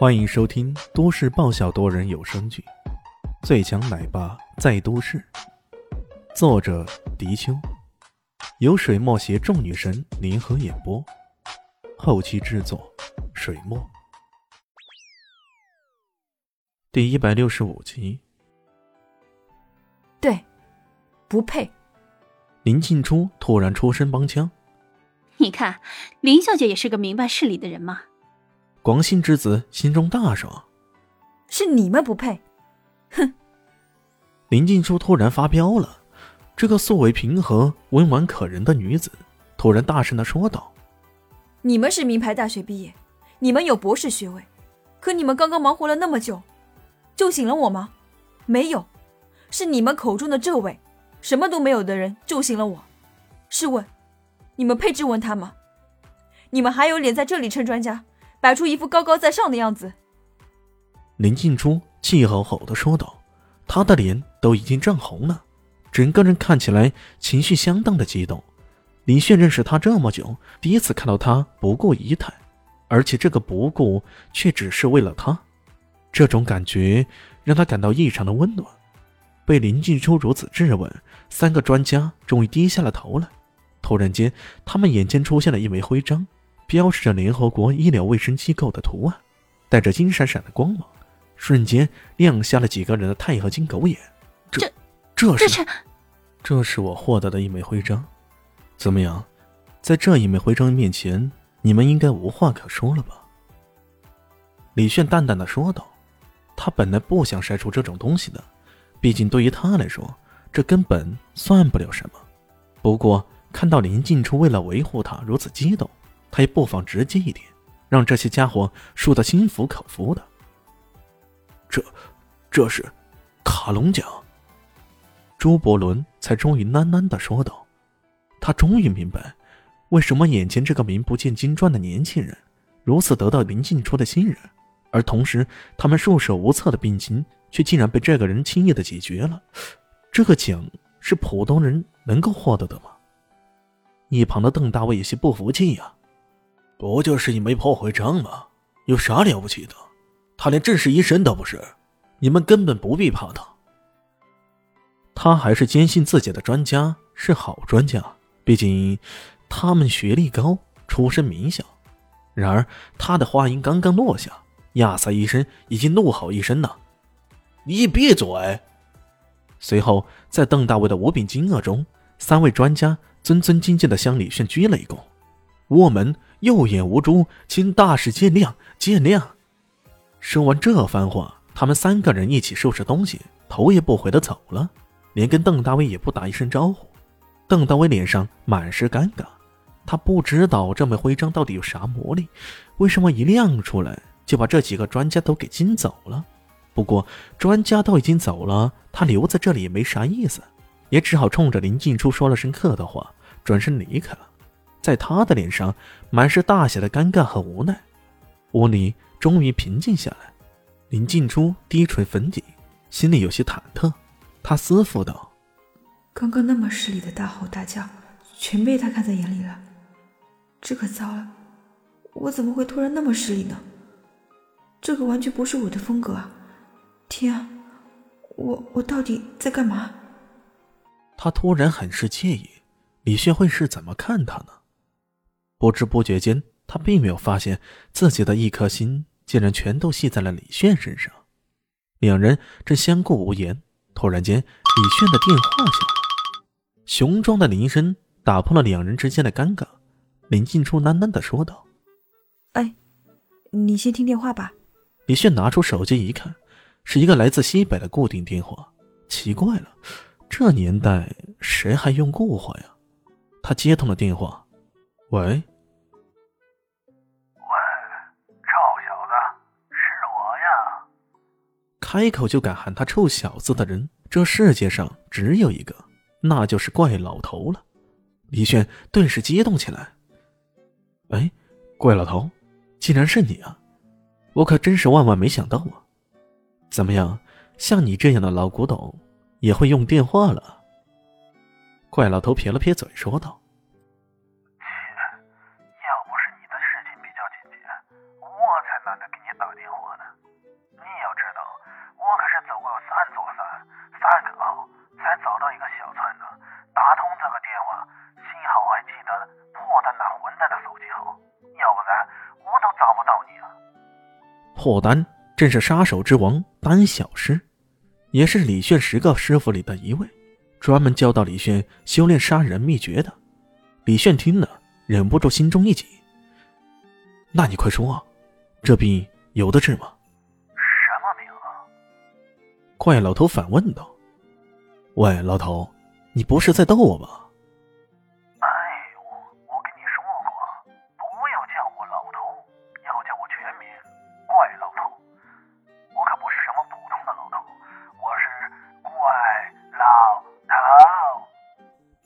欢迎收听都市爆笑多人有声剧《最强奶爸在都市》，作者：迪秋，由水墨携众女神联合演播，后期制作：水墨。第一百六十五集。对，不配。林静初突然出声帮腔：“你看，林小姐也是个明白事理的人嘛。”广信之子心中大爽：“是你们不配！”哼！林静初突然发飙了。这个素为平和、温婉可人的女子，突然大声的说道：“你们是名牌大学毕业，你们有博士学位，可你们刚刚忙活了那么久，救醒了我吗？没有，是你们口中的这位。”什么都没有的人救醒了我，试问，你们配质问他吗？你们还有脸在这里称专家，摆出一副高高在上的样子？林静初气吼吼的说道，他的脸都已经涨红了，整个人看起来情绪相当的激动。李炫认识他这么久，第一次看到他不顾仪态，而且这个不顾却只是为了他，这种感觉让他感到异常的温暖。被林静初如此质问，三个专家终于低下了头来。突然间，他们眼前出现了一枚徽章，标示着联合国医疗卫生机构的图案，带着金闪闪的光芒，瞬间亮瞎了几个人的钛合金狗眼。这，这是，这是我获得的一枚徽章。怎么样，在这一枚徽章面前，你们应该无话可说了吧？李炫淡淡的说道。他本来不想晒出这种东西的。毕竟，对于他来说，这根本算不了什么。不过，看到林静初为了维护他如此激动，他也不妨直接一点，让这些家伙输得心服口服的。这，这是卡隆奖。朱伯伦才终于喃喃的说道：“他终于明白，为什么眼前这个名不见经传的年轻人如此得到林静初的信任，而同时，他们束手无策的病情。”却竟然被这个人轻易的解决了，这个奖是普通人能够获得的吗？一旁的邓大卫有些不服气呀，不就是一枚破徽章吗？有啥了不起的？他连正式医生都不是，你们根本不必怕他。他还是坚信自己的专家是好专家，毕竟他们学历高，出身名校。然而他的话音刚刚落下，亚瑟医生已经怒吼一声了。你闭嘴！随后，在邓大卫的无比惊愕中，三位专家尊尊敬敬的向李炫鞠了一躬：“我们有眼无珠，请大师见谅，见谅。”说完这番话，他们三个人一起收拾东西，头也不回的走了，连跟邓大卫也不打一声招呼。邓大卫脸上满是尴尬，他不知道这枚徽章到底有啥魔力，为什么一亮出来就把这几个专家都给惊走了？不过，专家都已经走了，他留在这里也没啥意思，也只好冲着林静初说了声客套话，转身离开了。在他的脸上满是大写的尴尬和无奈。屋里终于平静下来，林静初低垂粉底，心里有些忐忑。他思忖道：“刚刚那么失礼的大吼大叫，全被他看在眼里了，这可糟了！我怎么会突然那么失礼呢？这个完全不是我的风格啊！”天啊，我我到底在干嘛？他突然很是介意，李炫会是怎么看他呢？不知不觉间，他并没有发现自己的一颗心竟然全都系在了李炫身上。两人正相顾无言，突然间，李炫的电话响了，雄壮的铃声打破了两人之间的尴尬。林静初喃喃的说道：“哎，你先听电话吧。”李炫拿出手机一看。是一个来自西北的固定电话，奇怪了，这年代谁还用固话呀？他接通了电话，喂，开口就敢喊他臭小子的人，这世界上只有一个，那就是怪老头了。李炫顿时激动起来，哎，怪老头，竟然是你啊！我可真是万万没想到啊！怎么样？像你这样的老古董，也会用电话了？怪老头撇了撇嘴，说道：“霍丹正是杀手之王丹小师，也是李炫十个师傅里的一位，专门教导李炫修炼杀人秘诀的。李炫听了，忍不住心中一紧。那你快说啊，这病有的治吗？什么病啊？怪老头反问道。喂，老头，你不是在逗我吧？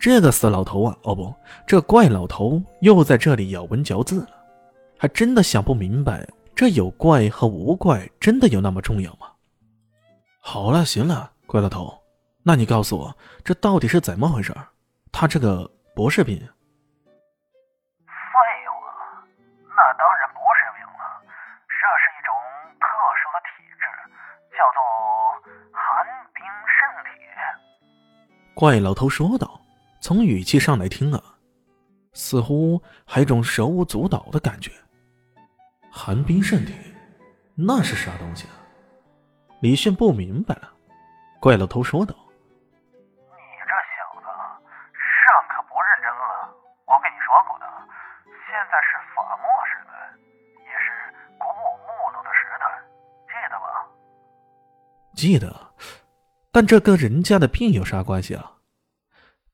这个死老头啊，哦不，这怪老头又在这里咬文嚼字了，还真的想不明白，这有怪和无怪真的有那么重要吗？好了，行了，怪老头。那你告诉我，这到底是怎么回事？他这个博士病？废话，那当然不是病了，这是一种特殊的体质，叫做寒冰圣体。怪老头说道，从语气上来听啊，似乎还有种手舞足蹈的感觉。寒冰圣体，那是啥东西啊？李迅不明白了。怪老头说道。你这小子上课不认真啊！我跟你说过的，现在是法墨时代，也是古木木的时代，记得吗记得，但这跟人家的病有啥关系啊？